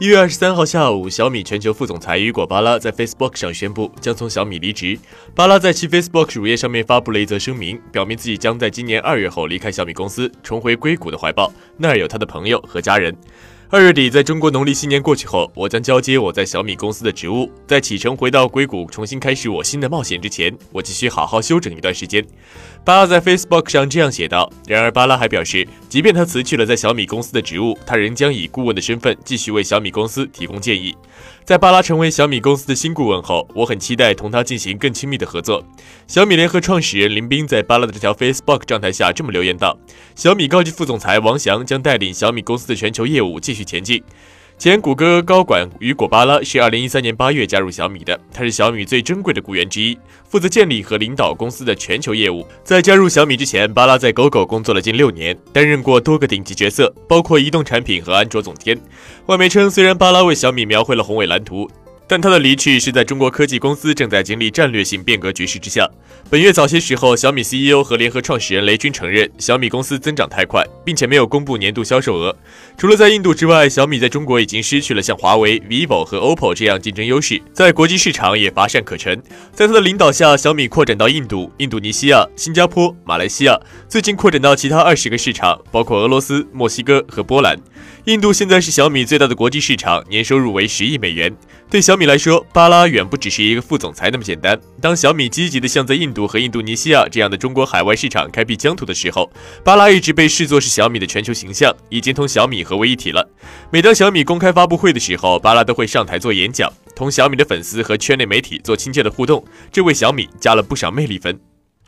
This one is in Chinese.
一月二十三号下午，小米全球副总裁雨果·巴拉在 Facebook 上宣布将从小米离职。巴拉在其 Facebook 主页上面发布了一则声明，表明自己将在今年二月后离开小米公司，重回硅谷的怀抱，那儿有他的朋友和家人。二月底，在中国农历新年过去后，我将交接我在小米公司的职务。在启程回到硅谷，重新开始我新的冒险之前，我急需好好休整一段时间。巴拉在 Facebook 上这样写道。然而，巴拉还表示，即便他辞去了在小米公司的职务，他仍将以顾问的身份继续为小米公司提供建议。在巴拉成为小米公司的新顾问后，我很期待同他进行更亲密的合作。小米联合创始人林斌在巴拉的这条 Facebook 状态下这么留言道：“小米高级副总裁王翔将带领小米公司的全球业务继续前进。”前谷歌高管雨果·巴拉是2013年8月加入小米的，他是小米最珍贵的雇员之一，负责建立和领导公司的全球业务。在加入小米之前，巴拉在狗狗工作了近六年，担任过多个顶级角色，包括移动产品和安卓总监。外媒称，虽然巴拉为小米描绘了宏伟蓝图。但他的离去是在中国科技公司正在经历战略性变革局势之下。本月早些时候，小米 CEO 和联合创始人雷军承认，小米公司增长太快，并且没有公布年度销售额。除了在印度之外，小米在中国已经失去了像华为、vivo 和 OPPO 这样竞争优势，在国际市场也乏善可陈。在他的领导下，小米扩展到印度、印度尼西亚、新加坡、马来西亚，最近扩展到其他二十个市场，包括俄罗斯、墨西哥和波兰。印度现在是小米最大的国际市场，年收入为十亿美元。对小米米来说，巴拉远不只是一个副总裁那么简单。当小米积极地向在印度和印度尼西亚这样的中国海外市场开辟疆土的时候，巴拉一直被视作是小米的全球形象，已经同小米合为一体了。每当小米公开发布会的时候，巴拉都会上台做演讲，同小米的粉丝和圈内媒体做亲切的互动，这为小米加了不少魅力分。